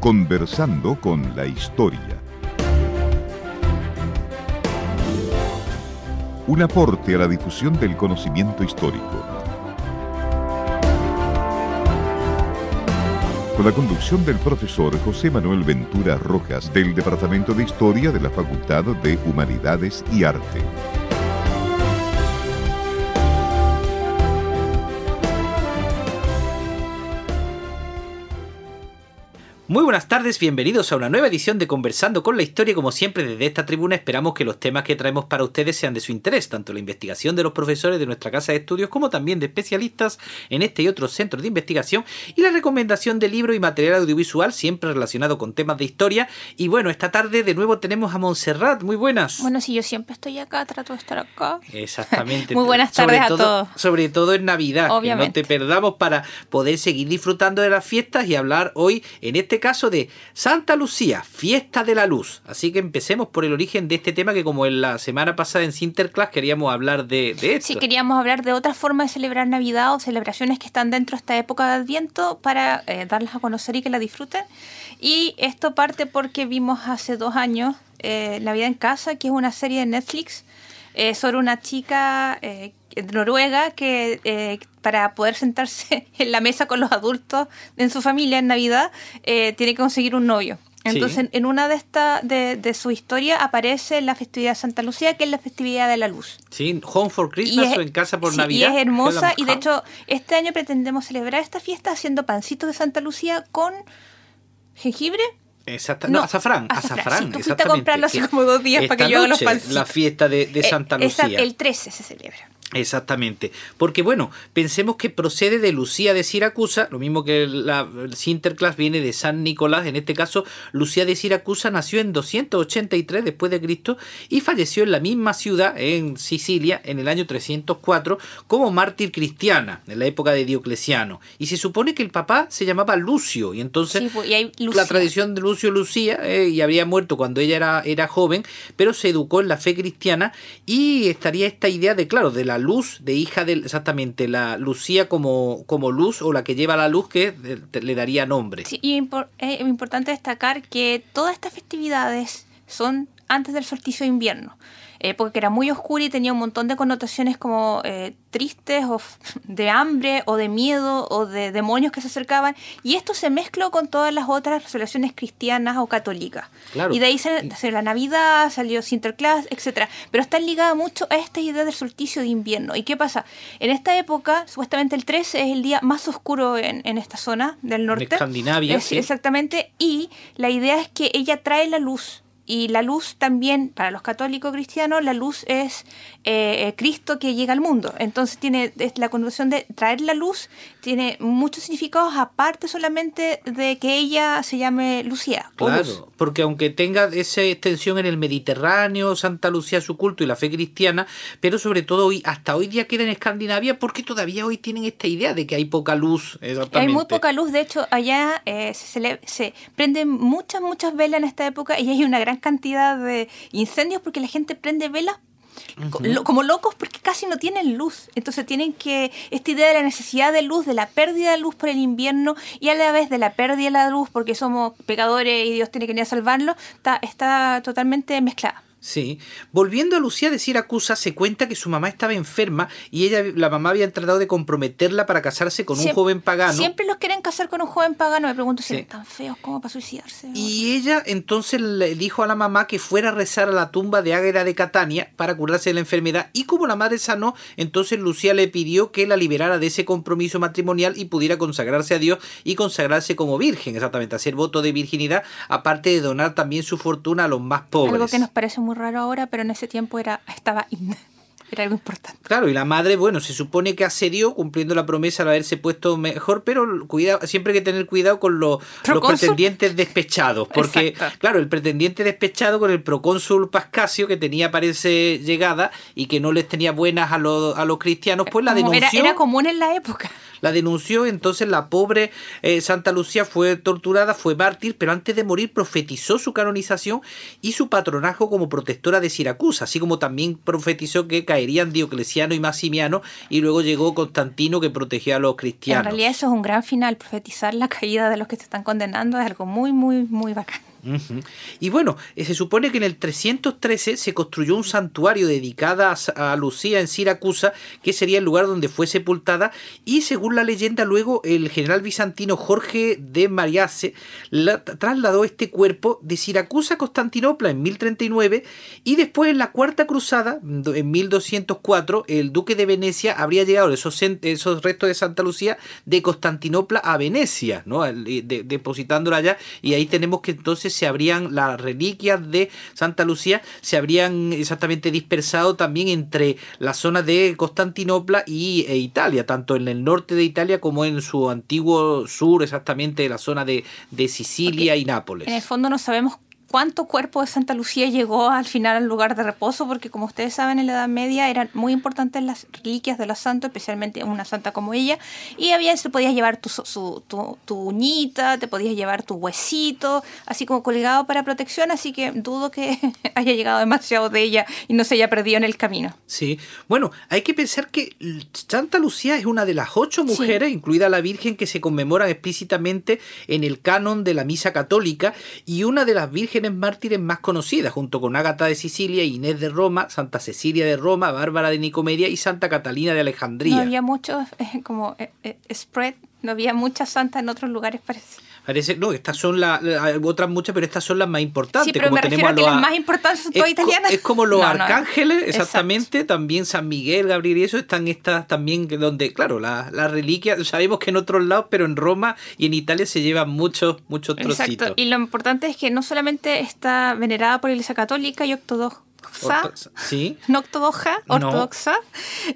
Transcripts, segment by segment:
Conversando con la historia. Un aporte a la difusión del conocimiento histórico. Con la conducción del profesor José Manuel Ventura Rojas del Departamento de Historia de la Facultad de Humanidades y Arte. Muy buenas tardes, bienvenidos a una nueva edición de Conversando con la Historia. Como siempre, desde esta tribuna esperamos que los temas que traemos para ustedes sean de su interés, tanto la investigación de los profesores de nuestra casa de estudios como también de especialistas en este y otros centros de investigación y la recomendación de libro y material audiovisual siempre relacionado con temas de historia. Y bueno, esta tarde de nuevo tenemos a Montserrat. Muy buenas. Bueno, si yo siempre estoy acá, trato de estar acá. Exactamente. Muy buenas tardes a todos. Sobre todo en Navidad. Obviamente. Que no te perdamos para poder seguir disfrutando de las fiestas y hablar hoy en este caso de Santa Lucía, fiesta de la luz. Así que empecemos por el origen de este tema que como en la semana pasada en Sinterklaas queríamos hablar de, esto. Sí, queríamos hablar de otra forma de celebrar Navidad o celebraciones que están dentro de esta época de Adviento para eh, darlas a conocer y que la disfruten. Y esto parte porque vimos hace dos años eh, La vida en casa, que es una serie de Netflix eh, sobre una chica eh, noruega que eh, para poder sentarse en la mesa con los adultos en su familia en Navidad eh, tiene que conseguir un novio. Entonces, en una de estas de, de, su historia aparece la festividad de Santa Lucía, que es la festividad de la luz. Sí, Home for Christmas o en casa por Navidad. Y es hermosa. Y de hecho, este año pretendemos celebrar esta fiesta haciendo pancitos de Santa Lucía con jengibre, Exacto. No, azafrán. Azafrán. Sí, tú fuiste a comprarlo hace como dos días para que yo haga los pancitos. La fiesta de, de Santa eh, Lucía. el 13 se celebra. Exactamente, porque bueno, pensemos que procede de Lucía de Siracusa, lo mismo que la Sinterklaas viene de San Nicolás, en este caso Lucía de Siracusa nació en 283 después de Cristo y falleció en la misma ciudad, en Sicilia, en el año 304 como mártir cristiana, en la época de Diocleciano. Y se supone que el papá se llamaba Lucio y entonces sí, pues, y hay la tradición de Lucio Lucía eh, y habría muerto cuando ella era, era joven, pero se educó en la fe cristiana y estaría esta idea de, claro, de la luz, de hija de exactamente la Lucía como, como luz o la que lleva la luz que le daría nombre. Y es importante destacar que todas estas festividades son antes del solsticio de invierno época que era muy oscura y tenía un montón de connotaciones como eh, tristes o de hambre o de miedo o de demonios que se acercaban. Y esto se mezcló con todas las otras relaciones cristianas o católicas. Claro. y de ahí salió la Navidad, salió Sinterklaas, etcétera, pero está ligada mucho a esta idea del solsticio de invierno. Y qué pasa, en esta época supuestamente el 13 es el día más oscuro en, en esta zona del norte, en Escandinavia, es, sí. exactamente. Y la idea es que ella trae la luz y la luz también, para los católicos cristianos, la luz es eh, Cristo que llega al mundo. Entonces tiene es la connotación de traer la luz, tiene muchos significados aparte solamente de que ella se llame Lucía. Claro, luz. porque aunque tenga esa extensión en el Mediterráneo, Santa Lucía su culto y la fe cristiana, pero sobre todo hoy, hasta hoy día queda en Escandinavia porque todavía hoy tienen esta idea de que hay poca luz. Hay muy poca luz, de hecho allá eh, se, se, se prenden muchas, muchas velas en esta época y hay una gran cantidad de incendios porque la gente prende velas uh -huh. como locos porque casi no tienen luz. Entonces tienen que, esta idea de la necesidad de luz, de la pérdida de luz por el invierno y a la vez de la pérdida de la luz porque somos pecadores y Dios tiene que venir a salvarlo, está, está totalmente mezclada. Sí. Volviendo a Lucía de Siracusa, se cuenta que su mamá estaba enferma y ella, la mamá había tratado de comprometerla para casarse con siempre, un joven pagano. Siempre los quieren casar con un joven pagano. Me pregunto si sí. tan feos como para suicidarse. Y ella entonces le dijo a la mamá que fuera a rezar a la tumba de Águeda de Catania para curarse de la enfermedad. Y como la madre sanó, entonces Lucía le pidió que la liberara de ese compromiso matrimonial y pudiera consagrarse a Dios y consagrarse como virgen, exactamente, hacer voto de virginidad, aparte de donar también su fortuna a los más pobres. Algo que nos parece muy muy raro ahora, pero en ese tiempo era estaba era algo importante. Claro, y la madre, bueno, se supone que accedió cumpliendo la promesa al haberse puesto mejor, pero cuidado, siempre hay que tener cuidado con lo, los pretendientes despechados, porque Exacto. claro, el pretendiente despechado con el procónsul Pascasio que tenía parece llegada y que no les tenía buenas a los, a los cristianos, pues la denunció. Era, era común en la época. La denunció, entonces la pobre eh, Santa Lucía fue torturada, fue mártir, pero antes de morir profetizó su canonización y su patronajo como protectora de Siracusa, así como también profetizó que caerían Diocleciano y Maximiano y luego llegó Constantino que protegía a los cristianos. En realidad eso es un gran final, profetizar la caída de los que se están condenando es algo muy, muy, muy bacán. Y bueno, eh, se supone que en el 313 se construyó un santuario dedicado a Lucía en Siracusa, que sería el lugar donde fue sepultada, y según la leyenda luego el general bizantino Jorge de Mariace trasladó este cuerpo de Siracusa a Constantinopla en 1039 y después en la Cuarta Cruzada, en 1204, el duque de Venecia habría llegado esos, esos restos de Santa Lucía de Constantinopla a Venecia, ¿no? depositándola allá, y ahí tenemos que entonces se habrían, las reliquias de Santa Lucía se habrían exactamente dispersado también entre la zona de Constantinopla y e Italia, tanto en el norte de Italia como en su antiguo sur, exactamente la zona de, de Sicilia y Nápoles. En el fondo no sabemos cuánto cuerpo de Santa Lucía llegó al final al lugar de reposo, porque como ustedes saben, en la Edad Media eran muy importantes las reliquias de los santos, especialmente una santa como ella, y había, se podías llevar tu, tu, tu, uñita, te podías llevar tu huesito, así como colgado para protección, así que dudo que haya llegado demasiado de ella y no se haya perdido en el camino. Sí, bueno, hay que pensar que Santa Lucía es una de las ocho mujeres, incluida la Virgen, que se conmemoran explícitamente en el canon de la Misa Católica, y una de las vírgenes mártires más conocidas, junto con Ágata de Sicilia, Inés de Roma, Santa Cecilia de Roma, Bárbara de Nicomedia y Santa Catalina de Alejandría. No había muchos, eh, como eh, eh, spread, no había muchas santas en otros lugares, parece. Parece, no, estas son las, otras muchas, pero estas son las más importantes. Sí, pero como me tenemos a que las más importantes son todas italianas. es como los arcángeles, exactamente, también San Miguel, Gabriel y eso, están estas también donde, claro, las la reliquias, sabemos que en otros lados, pero en Roma y en Italia se llevan muchos, muchos trocitos. Exacto, y lo importante es que no solamente está venerada por la Iglesia Católica y ortodoxa, ¿Sí? no ortodoxa,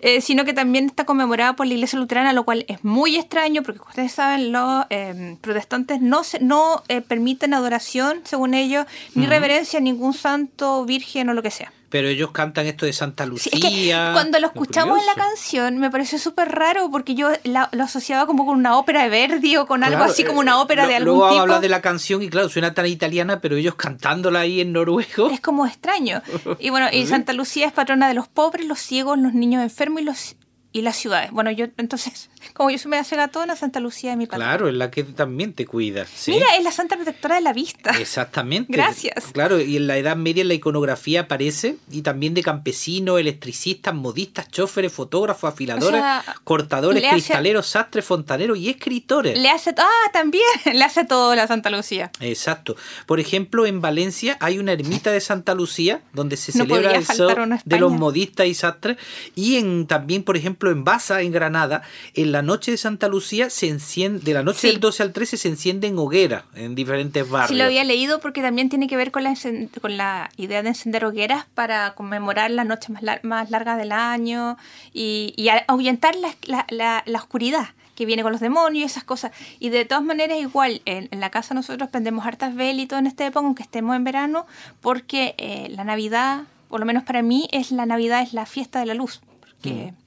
eh, sino que también está conmemorada por la Iglesia Luterana, lo cual es muy extraño porque, como ustedes saben, los eh, protestantes no, se, no eh, permiten adoración, según ellos, ni reverencia a ningún santo, virgen o lo que sea pero ellos cantan esto de Santa Lucía. cuando lo escuchamos en la canción me pareció súper raro porque yo lo asociaba como con una ópera de Verdi o con algo así como una ópera de algún luego tipo. habla de la canción y claro, suena tan italiana, pero ellos cantándola ahí en noruego. Es como extraño. Y bueno, y Santa Lucía es patrona de los pobres, los ciegos, los niños enfermos y los y las ciudades. Bueno, yo entonces, como yo soy media gatona, Santa Lucía es mi patrona. Claro, es la que también te cuida. Mira, es la santa protectora de la vista. Exactamente. Gracias. Claro, y en la Edad Media en la iconografía aparece, y también de campesinos, electricistas, modistas, choferes, fotógrafos, afiladores, cortadores, cristaleros, sastres, fontaneros y escritores. Le hace, ah, también, le hace todo la Santa Lucía. Exacto. Por ejemplo, en Valencia hay una ermita de Santa Lucía donde se celebra el sol de los modistas y sastres, y en también, por ejemplo, en Baza, en Granada, en la noche de Santa Lucía se enciende, de la noche del 12 al 13 se encienden hogueras en diferentes barrios. Sí, lo había leído porque también tiene que ver con la, con la idea de encender hogueras para conmemorar las noches más, más largas del año y, y ahuyentar la, la, la, oscuridad que viene con los demonios y esas cosas. Y de todas maneras, igual, en, la casa nosotros prendemos hartas velitas en esta época, aunque estemos en verano, porque eh, la Navidad, por lo menos para mí, es la Navidad, es la fiesta de la luz. Porque mm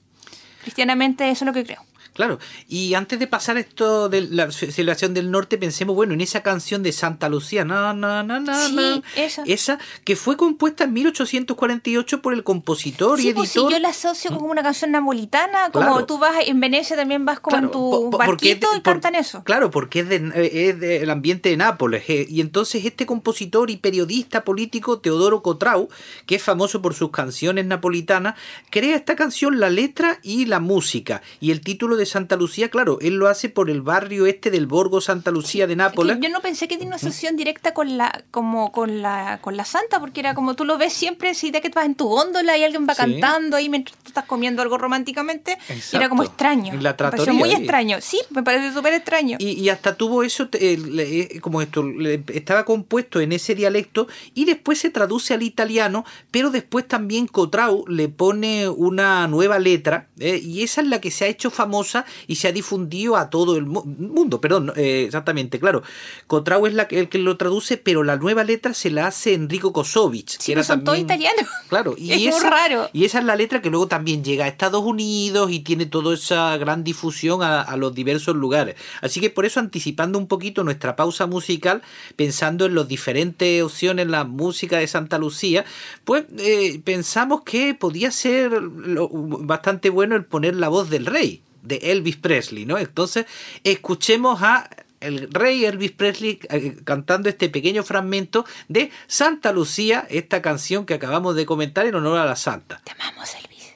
cristianamente eso es lo que creo. Claro, y antes de pasar esto de la celebración del norte, pensemos, bueno, en esa canción de Santa Lucía, na, na, na, sí, esa. esa. que fue compuesta en 1848 por el compositor y editor. Pues sí, yo la asocio como una canción napolitana, como tú vas en Venecia también vas como en tu barquito y cantan eso. Claro, porque es, de, es del ambiente de Nápoles, eh, y entonces este compositor y periodista político Teodoro Cotrau, que es famoso por sus canciones napolitanas, crea esta canción, la letra y la música, y el título de Santa Lucía, claro, él lo hace por el barrio este del Borgo Santa Lucía de Nápoles. yo no pensé que tiene una asociación directa con la, como con la, con la Santa, porque era como tú lo ves siempre, si de que vas en tu góndola y alguien va cantando ahí mientras tú estás comiendo algo románticamente, era como extraño. La me muy extraño, sí, me parece súper extraño. Y, hasta tuvo eso, eh, como esto, estaba compuesto en ese dialecto y después se traduce al italiano, pero después también Cotrau le pone una nueva letra, eh, y esa es la que se ha hecho famoso y se ha difundido a todo el mundo. Perdón, eh, exactamente, claro. Cotrao es la, el que lo traduce, pero la nueva letra se la hace Enrico Kosovich. que era son todos italianos. Claro, y es muy raro. Y esa es la letra que luego también llega a Estados Unidos y tiene toda esa gran difusión a, a los diversos lugares. Así que por eso, anticipando un poquito nuestra pausa musical, pensando en las diferentes opciones, la música de Santa Lucía, pues eh, pensamos que podía ser bastante bueno el poner la voz del rey, de Elvis Presley, ¿no? Entonces, escuchemos a el rey Elvis Presley eh, cantando este pequeño fragmento de Santa Lucía, esta canción que acabamos de comentar en honor a la Santa. Te amamos, Elvis.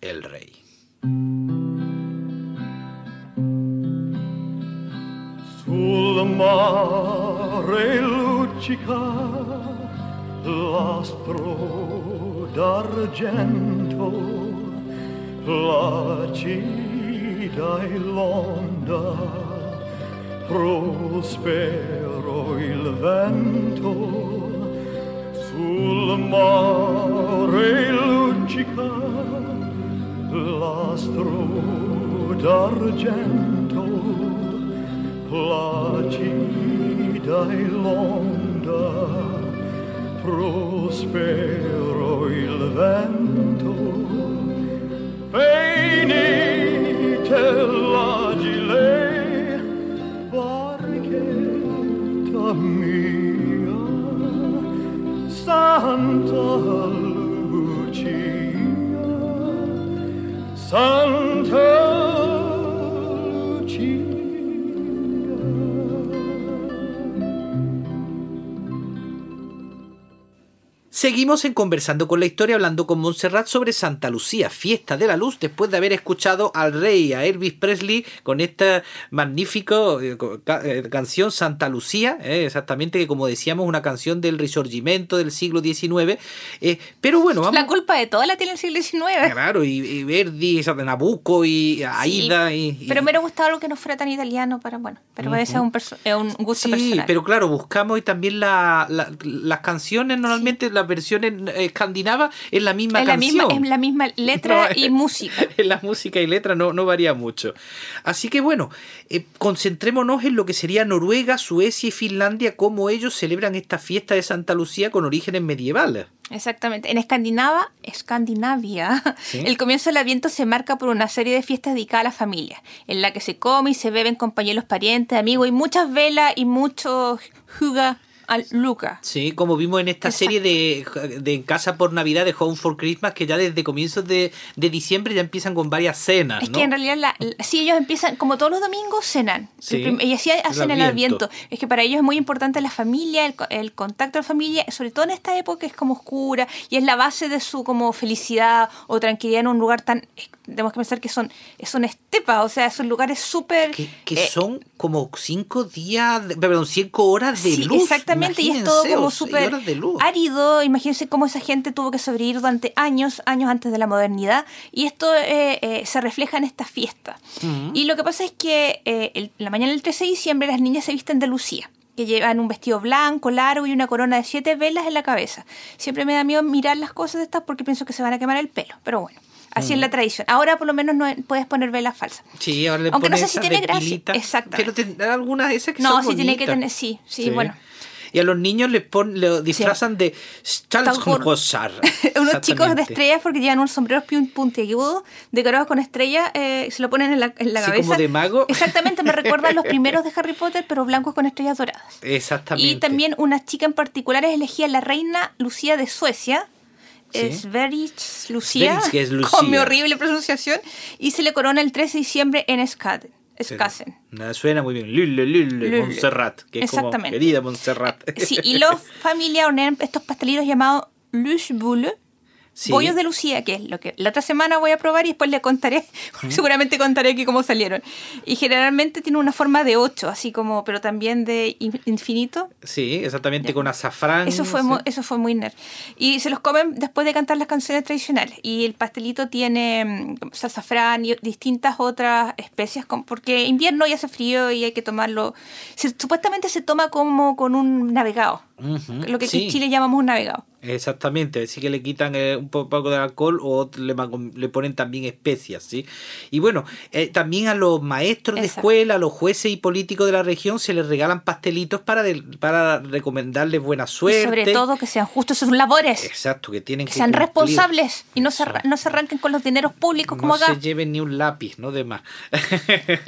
El rey. Sul mare luccica l'astro d'argento, e l'onda, prospero il vento, sul mare luccica l'astro d'argento, placida e l'onda, prospero il vento, Santa Seguimos en Conversando con la Historia, hablando con Montserrat sobre Santa Lucía, fiesta de la luz, después de haber escuchado al rey, a Elvis Presley, con esta magnífica eh, eh, canción Santa Lucía, eh, exactamente, que como decíamos, una canción del Risorgimento del siglo XIX. pero bueno, vamos. La culpa de toda la tiene el siglo XIX. Claro, y, Verdi, Nabucco, y Aida. Y, pero me hubiera gustado algo que no fuera tan italiano, para bueno, pero uh -huh. un, un gusto sí, pero claro, buscamos y también las canciones, normalmente las versiones escandinavas es la misma es canción. La misma, es la misma letra y música. En la música y letra no, no varía mucho. Así que bueno, eh, concentrémonos en lo que sería Noruega, Suecia y Finlandia, cómo ellos celebran esta fiesta de Santa Lucía con orígenes medievales. Exactamente. En Escandinava, Escandinavia, el comienzo del Adviento se marca por una serie de fiestas dedicadas a la familia, en la que se come y se bebe en compañeros, parientes, amigos y muchas velas y muchos juga al Luca. Sí, como vimos en esta serie de, de, Casa por Navidad de Home for Christmas, que ya desde comienzos de, de diciembre ya empiezan con varias cenas. Es que en realidad, la, sí, ellos empiezan, como todos los domingos, cenan. y así hacen el adviento. Es que para ellos es muy importante la familia, el, el, contacto de la familia, sobre todo en esta época es como oscura y es la base de su como felicidad o tranquilidad en un lugar tan tenemos que pensar que son, son estepas, o sea, son lugares súper... Que, eh, son como cinco días, perdón, cinco horas de luz. Exactamente, y es todo como súper árido. Imagínense cómo esa gente tuvo que sobrevivir durante años, años antes de la modernidad, y esto eh, eh, se refleja en esta fiesta. Y lo que pasa es que la mañana del 13 de diciembre las niñas se visten de Lucía que llevan un vestido blanco, largo y una corona de siete velas en la cabeza. Siempre me da miedo mirar las cosas de estas porque pienso que se van a quemar el pelo, pero bueno. Así es la mm. tradición. Ahora por lo menos no puedes poner velas falsas. Sí, ahora le Aunque no sé si tiene gracia. Exacto. Pero tendrá algunas de esas que no, son sí tiene que tener, sí, sí, bueno. Y a los niños les pon, lo disfrazan de Stalskonsar. Unos chicos de estrellas porque llevan unos sombreros puntiagudos decorados con estrellas, eh, se lo ponen en la, en la sí, cabeza. como de mago. Exactamente, me recuerda a los primeros de Harry Potter, pero blancos con estrellas doradas. Exactamente. Y también una chica en particular es elegida la reina Lucía de Suecia, es Verich Lucía, es Lucía, con mi horrible pronunciación, y se le corona el 13 de diciembre en Skaden. Skasen. Suena muy bien. Lule, Lule, Montserrat. Que es como querida Montserrat. Sí, y los familia hornean estos pastelitos llamados Lushbulle, Sí. Bollos de Lucía, que es lo que la otra semana voy a probar y después le contaré, seguramente contaré aquí cómo salieron. Y generalmente tiene una forma de 8, así como, pero también de infinito. Sí, exactamente, con azafrán. Eso fue, sí. muy, eso fue muy nerd. Y se los comen después de cantar las canciones tradicionales. Y el pastelito tiene mm, azafrán y distintas otras especias, porque invierno y hace frío y hay que tomarlo. Se, supuestamente se toma como con un navegado, uh -huh, lo que sí. en Chile llamamos un navegado. Exactamente, así que le quitan eh, un po- poco de alcohol o le, le ponen también especias, ¿sí? Y bueno, eh, también a los maestros de escuela, a los jueces y políticos de la región se les regalan pastelitos para, del- para recomendarles buena Y suerte. sobre todo que sean justos sus labores, Exacto, que tienen que que sean cumplir. responsables y no se, no se arranquen con los dineros públicos como no acá. se lleven ni un lápiz, no de más.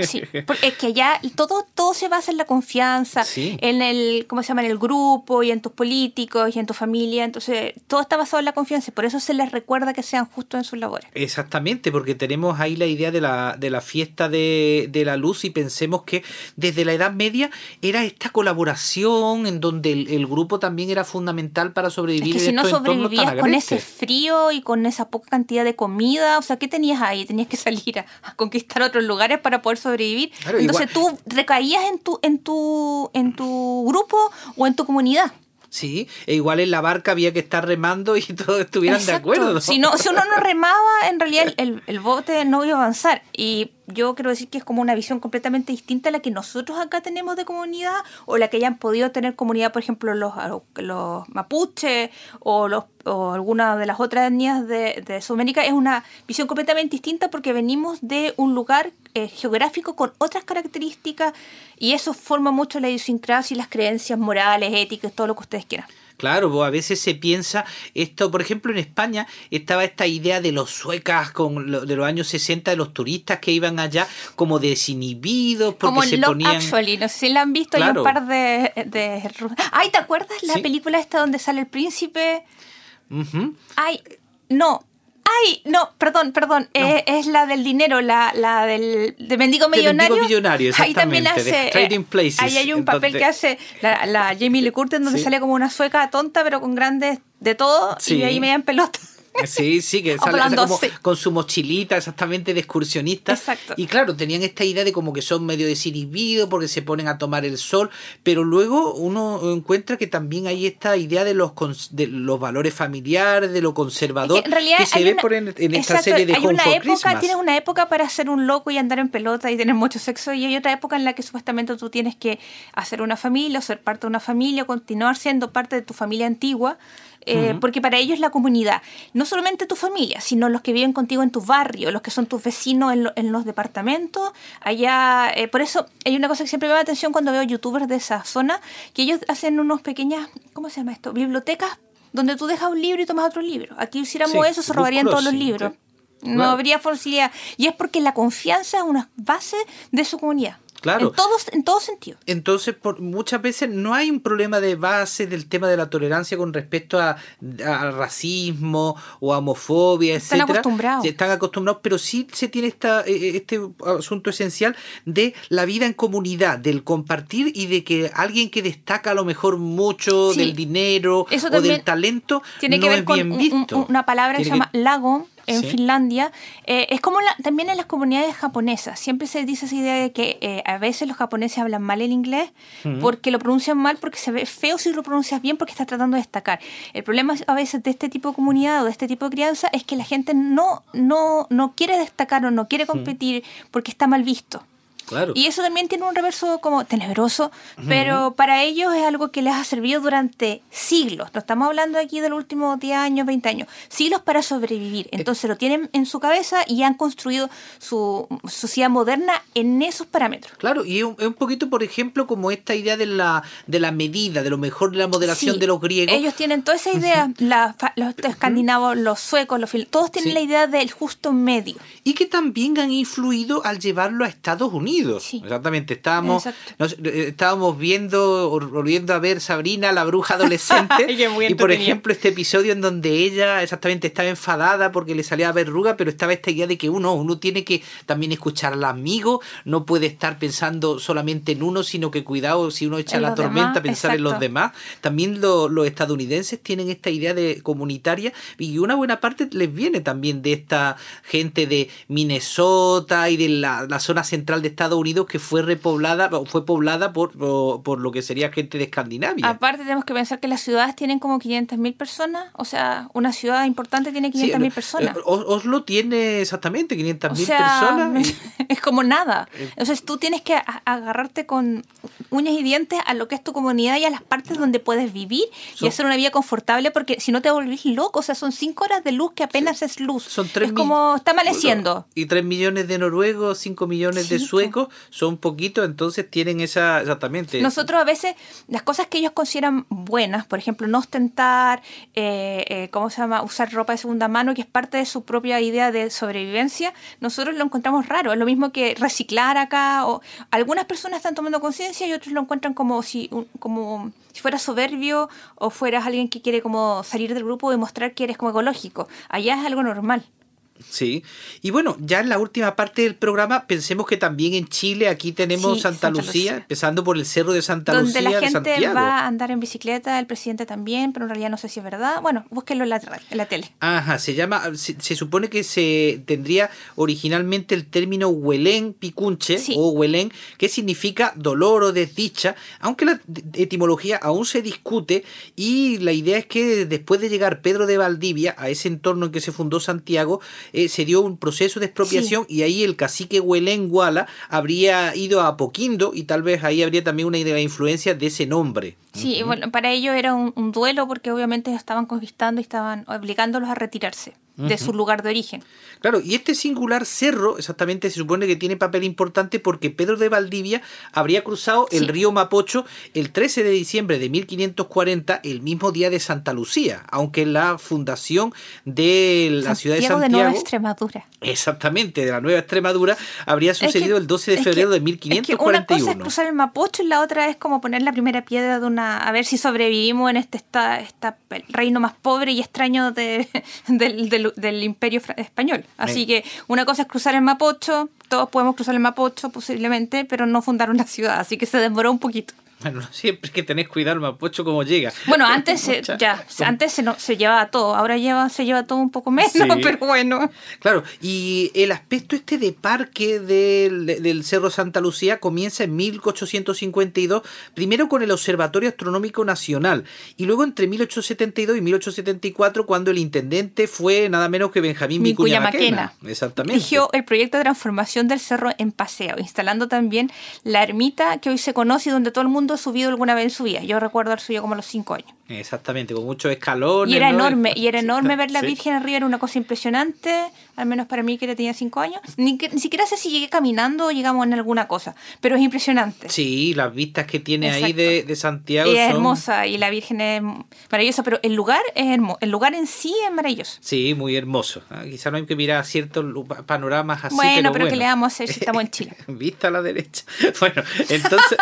Sí, porque es que ya todo, todo se basa en la confianza, Sí. en el, ¿cómo se llama? En el grupo y en tus políticos y en tu familia. Entonces, todo está basado en la confianza y por eso se les recuerda que sean justos en sus labores. Exactamente, porque tenemos ahí la idea de la, de la fiesta de, de la luz y pensemos que desde la Edad Media era esta colaboración en donde el, el grupo también era fundamental para Es sobrevivir que si no sobrevivías con ese frío y con esa poca cantidad de comida, o sea, ¿qué tenías ahí? Tenías que salir a, a conquistar otros lugares para poder sobrevivir. Claro, Entonces tú recaías en tu, en tu, en tu grupo o en tu comunidad. Sí, e igual en la barca había que estar remando y todos estuvieran Exacto. de acuerdo. Si, no, si uno no remaba, en realidad el, el- el bote no iba a avanzar. Y yo quiero decir que es como una visión completamente distinta a la que nosotros acá tenemos de comunidad o la que hayan podido tener comunidad, por ejemplo, los, los mapuches o, los, o alguna de las otras etnias de, de Sudamérica. Es una visión completamente distinta porque venimos de un lugar eh, geográfico con otras características y eso forma mucho la idiosincrasia y las creencias morales, éticas, todo lo que ustedes quieran. Claro, pues a veces se piensa esto, por ejemplo, en España estaba esta idea de los suecas con lo- de los años 60, de los turistas que iban allá como desinhibidos porque Como se Love ponían... Actually, no sé si la han visto, hay Claro. un par de, de... Ay, ¿te acuerdas la Sí. película esta donde sale el príncipe? Ay, no. Ay, no, perdón, perdón. eh, es la del dinero, la, la del de mendigo millonario. mendigo millonario, Ahí también hace. Trading eh, Places, ahí hay un papel que hace la, la Jamie Lee Curtis donde Sí. sale como una sueca tonta, pero con grandes de todo. Sí. Y ahí me dan pelota. Sí, sí, que sale Hablando como con su mochilita exactamente de excursionista. Exacto. Y claro, tenían esta idea de como que son medio desinhibidos porque se ponen a tomar el sol, pero luego uno encuentra que también hay esta idea de los, de los valores familiares, de lo conservador, Es que en realidad que se ve una- por en, en esta Exacto, serie de hay Home una for época, Christmas. Tienes una época para ser un loco y andar en pelota y tener mucho sexo y hay otra época en la que supuestamente tú tienes que hacer una familia o ser parte de una familia, continuar siendo parte de tu familia antigua. Eh, Porque para ellos la comunidad, no solamente tu familia, sino los que viven contigo en tu barrio, los que son tus vecinos en, lo- en los departamentos, allá, eh, por eso hay una cosa que siempre me llama la atención cuando veo youtubers de esa zona, que ellos hacen unos pequeñas, ¿cómo se llama esto? Bibliotecas donde tú dejas un libro y tomas otro libro. Aquí hiciéramos Sí, eso, se robarían todos los libros. sí. No habría posibilidad. Y es porque la confianza es una base de su comunidad. Claro. En todos, en todo sentido. Entonces, por, muchas veces no hay un problema de base del tema de la tolerancia con respecto a, a racismo o a homofobia, Están etcétera. acostumbrados. Están acostumbrados, pero sí se tiene esta, eh, este asunto esencial de la vida en comunidad, del compartir y de que alguien que destaca a lo mejor mucho Sí. del dinero Eso o del talento Tiene no que ver es con bien un- visto. un- una palabra que se llama lago en Sí. Finlandia. Eh, es como la- también en las comunidades japonesas. Siempre se dice esa idea de que eh, a veces los japoneses hablan mal el inglés porque lo pronuncian mal, porque se ve feo si lo pronuncias bien, porque estás tratando de destacar. El problema a veces de este tipo de comunidad o de este tipo de crianza es que la gente no, no, no quiere destacar o no quiere competir porque está mal visto. Claro. Y eso también tiene un reverso como tenebroso, pero para ellos es algo que les ha servido durante siglos. No estamos hablando aquí de los últimos 10 años, 20 años, siglos para sobrevivir. Entonces lo tienen en su cabeza y han construido su sociedad moderna en esos parámetros. Claro, y es un, es un poquito, por ejemplo, como esta idea de la, de la medida, de lo mejor de la moderación Sí, de los griegos. Ellos tienen toda esa idea, la los escandinavos, los suecos, los todos tienen Sí. la idea del justo medio. y que también han influido al llevarlo a Estados Unidos. Sí. Exactamente, estábamos, nos- eh, estábamos viendo, volviendo a ver Sabrina, la bruja adolescente, y por ejemplo este episodio en donde ella exactamente estaba enfadada porque le salía verruga, pero estaba esta idea de que uno, uno tiene que también escuchar al amigo, no puede estar pensando solamente en uno, sino que cuidado si uno echa En la tormenta, demás, pensar en los demás. También lo- los estadounidenses tienen esta idea de comunitaria y una buena parte les viene también de esta gente de Minnesota y de la, la zona central de Estados Estados Unidos que fue repoblada, fue poblada por, por, por lo que sería gente de Escandinavia. Aparte tenemos que pensar que las ciudades tienen como 500.000 personas, o sea, una ciudad importante tiene 500.000 Sí, personas. eh, Os- Oslo tiene exactamente 500.000 O sea, personas. es como nada. Eh. Entonces tú tienes que agarrarte con uñas y dientes a lo que es tu comunidad y a las partes donde puedes vivir y hacer una vida confortable porque si no te volvís loco, o sea, son cinco horas de luz que apenas es luz. Son tres es mil- como está amaneciendo. Y 3 millones de noruegos, 5 millones de Sí, suecos, son poquitos, entonces tienen esa, exactamente. Nosotros a veces, las cosas que ellos consideran buenas, por ejemplo, no ostentar, eh, eh, ¿cómo se llama? Usar ropa de segunda mano, que es parte de su propia idea de sobrevivencia, nosotros lo encontramos raro. Es lo mismo que reciclar acá. O, algunas personas están tomando conciencia y otros lo encuentran como si, como si fueras soberbio o fueras alguien que quiere como salir del grupo y mostrar que eres como ecológico. Allá es algo normal. Sí. Y bueno, ya en la última parte del programa, pensemos que también en Chile, aquí tenemos Sí, Santa, Santa Lucía, Lucía. empezando por el Cerro de Santa donde Lucía la de gente Santiago. va a andar en bicicleta, el presidente también, pero en realidad no sé si es verdad. Bueno, búsquenlo en la, en la tele. Ajá, se llama, se, se supone que se tendría originalmente el término huelén picunche Sí. o huelén, que significa dolor o desdicha, aunque la d- etimología aún se discute y la idea es que después de llegar Pedro de Valdivia a ese entorno en que se fundó Santiago, eh, se dio un proceso de expropiación y ahí el cacique huelén Guala habría ido a Apoquindo y tal vez ahí habría también una idea de influencia de ese nombre. Sí, bueno, para ellos era un, un duelo porque obviamente estaban conquistando y estaban obligándolos a retirarse de su lugar de origen. Claro, y este singular cerro exactamente se supone que tiene papel importante porque Pedro de Valdivia habría cruzado el río Mapocho el 13 de diciembre de 1540, el mismo día de Santa Lucía, aunque la fundación de la ciudad de Santiago de Nueva Extremadura. exactamente, de la Nueva Extremadura, habría sucedido Es que- el 12 de es que- febrero de es que una cosa es 1541. cruzar el Mapocho y la otra es como poner la primera piedra de una... A ver si sobrevivimos en este esta, esta reino más pobre y extraño de- del, del- del imperio español. Así que una cosa es cruzar el Mapocho, todos podemos cruzar el Mapocho posiblemente, pero no fundar una ciudad, así que se demoró un poquito. Bueno, siempre hay que tener cuidado el Mapocho como llega. Bueno, antes ya, antes se, no, se llevaba todo, ahora lleva, se lleva todo un poco menos, Sí. pero bueno. Claro, y el aspecto este de parque del, del Cerro Santa Lucía comienza en 1852, primero con el Observatorio Astronómico Nacional, y luego entre 1872 y 1874, cuando el intendente fue nada menos que Benjamín Vicuña Maquena. Exactamente. Dirigió el proyecto de transformación del cerro en paseo, instalando también la ermita que hoy se conoce y donde todo el mundo ha subido alguna vez en su vida. Yo recuerdo haber subido como a los cinco años. Exactamente, con muchos escalones. Y era ¿no? enorme, y era Sí, enorme ver la sí. Virgen arriba, era una cosa impresionante, al menos para mí que tenía cinco años. Ni, que- ni siquiera sé si llegué caminando o llegamos en alguna cosa, pero es impresionante. Sí, las vistas que tiene ahí Exacto. de, de Santiago Y es son- hermosa y la Virgen es maravillosa, pero el lugar es hermoso, el lugar en sí es maravilloso. Sí, muy hermoso. Ah, Quizá no hay que mirar ciertos panoramas así. bueno, pero, pero, bueno. ¿qué le vamos a hacer si estamos en Chile? Vista a la derecha. Bueno, entonces,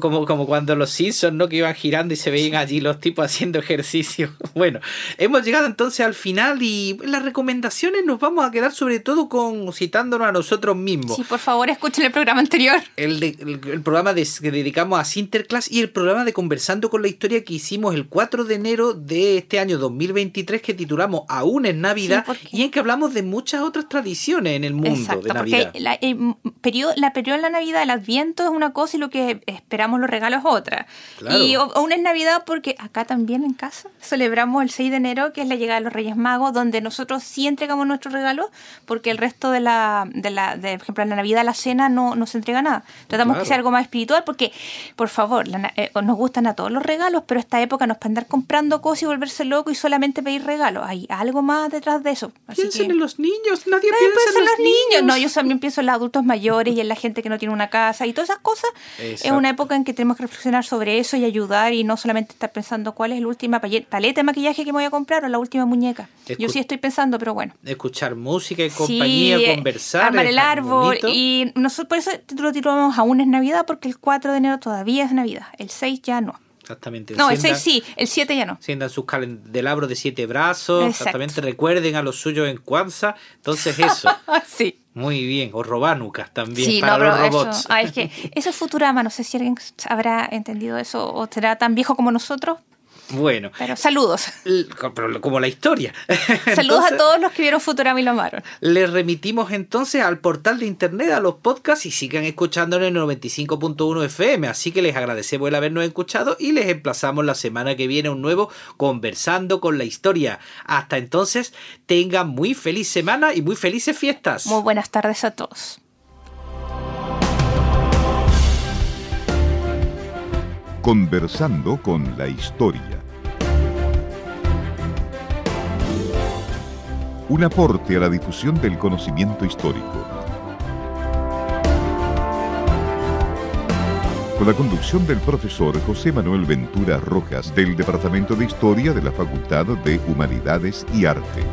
como, como cuando los Simpsons, ¿no? Que iban girando y se veían allí los tipos haciendo ejercicio. Bueno, hemos llegado entonces al final y las recomendaciones nos vamos a quedar sobre todo con citándonos a nosotros mismos. Sí, por favor, escuchen el programa anterior. El, de- el- el programa de- que dedicamos a Sinterclass y el programa de Conversando con la Historia que hicimos el 4 de enero de este año 2023 que titulamos Aún es Navidad Sí, y en que hablamos de muchas otras tradiciones en el mundo Exacto, de Navidad. porque la, el periodo, la periodo de la Navidad, el Adviento es una cosa y lo que esperamos los regalos es otra. Claro. Y aún es Navidad porque acá también en casa celebramos el 6 de enero, que es la llegada de los Reyes Magos, donde nosotros sí entregamos nuestros regalos, porque el resto de la, de la de, por ejemplo, la Navidad, la cena, no, no se entrega nada. Tratamos Claro. que sea algo más espiritual, porque, por favor, la eh, nos gustan a todos los regalos, pero esta época nos para andar comprando cosas y volverse loco y solamente pedir regalos. Hay algo más detrás de eso. Así Piensen que- en los niños, nadie Nadie piensa piensa en los, niños. No, yo también pienso en los adultos mayores y en la gente que no tiene una casa y todas esas cosas. Es una época en que tenemos que reflexionar sobre eso y ayudar y no solamente estar pensando cuál es la última paleta de maquillaje que me voy a comprar o la última muñeca. Yo sí estoy pensando, pero bueno. Escuchar música y compañía, sí, eh, conversar. Armar el árbol. bonito. Y nosotros por eso lo titulamos Aún es Navidad porque el 4 de enero todavía es Navidad. El 6 ya no. Exactamente. No, el enciendan- 6 sí, el 7 ya no. Enciendan sus candelabros de siete brazos. Exacto. Exactamente. Recuerden a los suyos en Kwanzaa. Entonces, eso. sí. Muy bien. O Robanucas también Sí, para no, los robots. eso, ah, es que eso es Futurama, no sé si alguien habrá entendido eso o será tan viejo como nosotros. Bueno. Pero saludos. Como la historia. Saludos Entonces, a todos los que vieron Futurama y lo amaron. Les remitimos entonces al portal de internet, a los podcasts y sigan escuchándonos en el 95.1 FM. Así que les agradecemos el habernos escuchado y les emplazamos la semana que viene a un nuevo Conversando con la Historia. Hasta entonces, tengan muy feliz semana y muy felices fiestas. Muy buenas tardes a todos. Conversando con la historia. Un aporte a la difusión del conocimiento histórico. Con la conducción del profesor José Manuel Ventura Rojas del Departamento de Historia de la Facultad de Humanidades y Arte.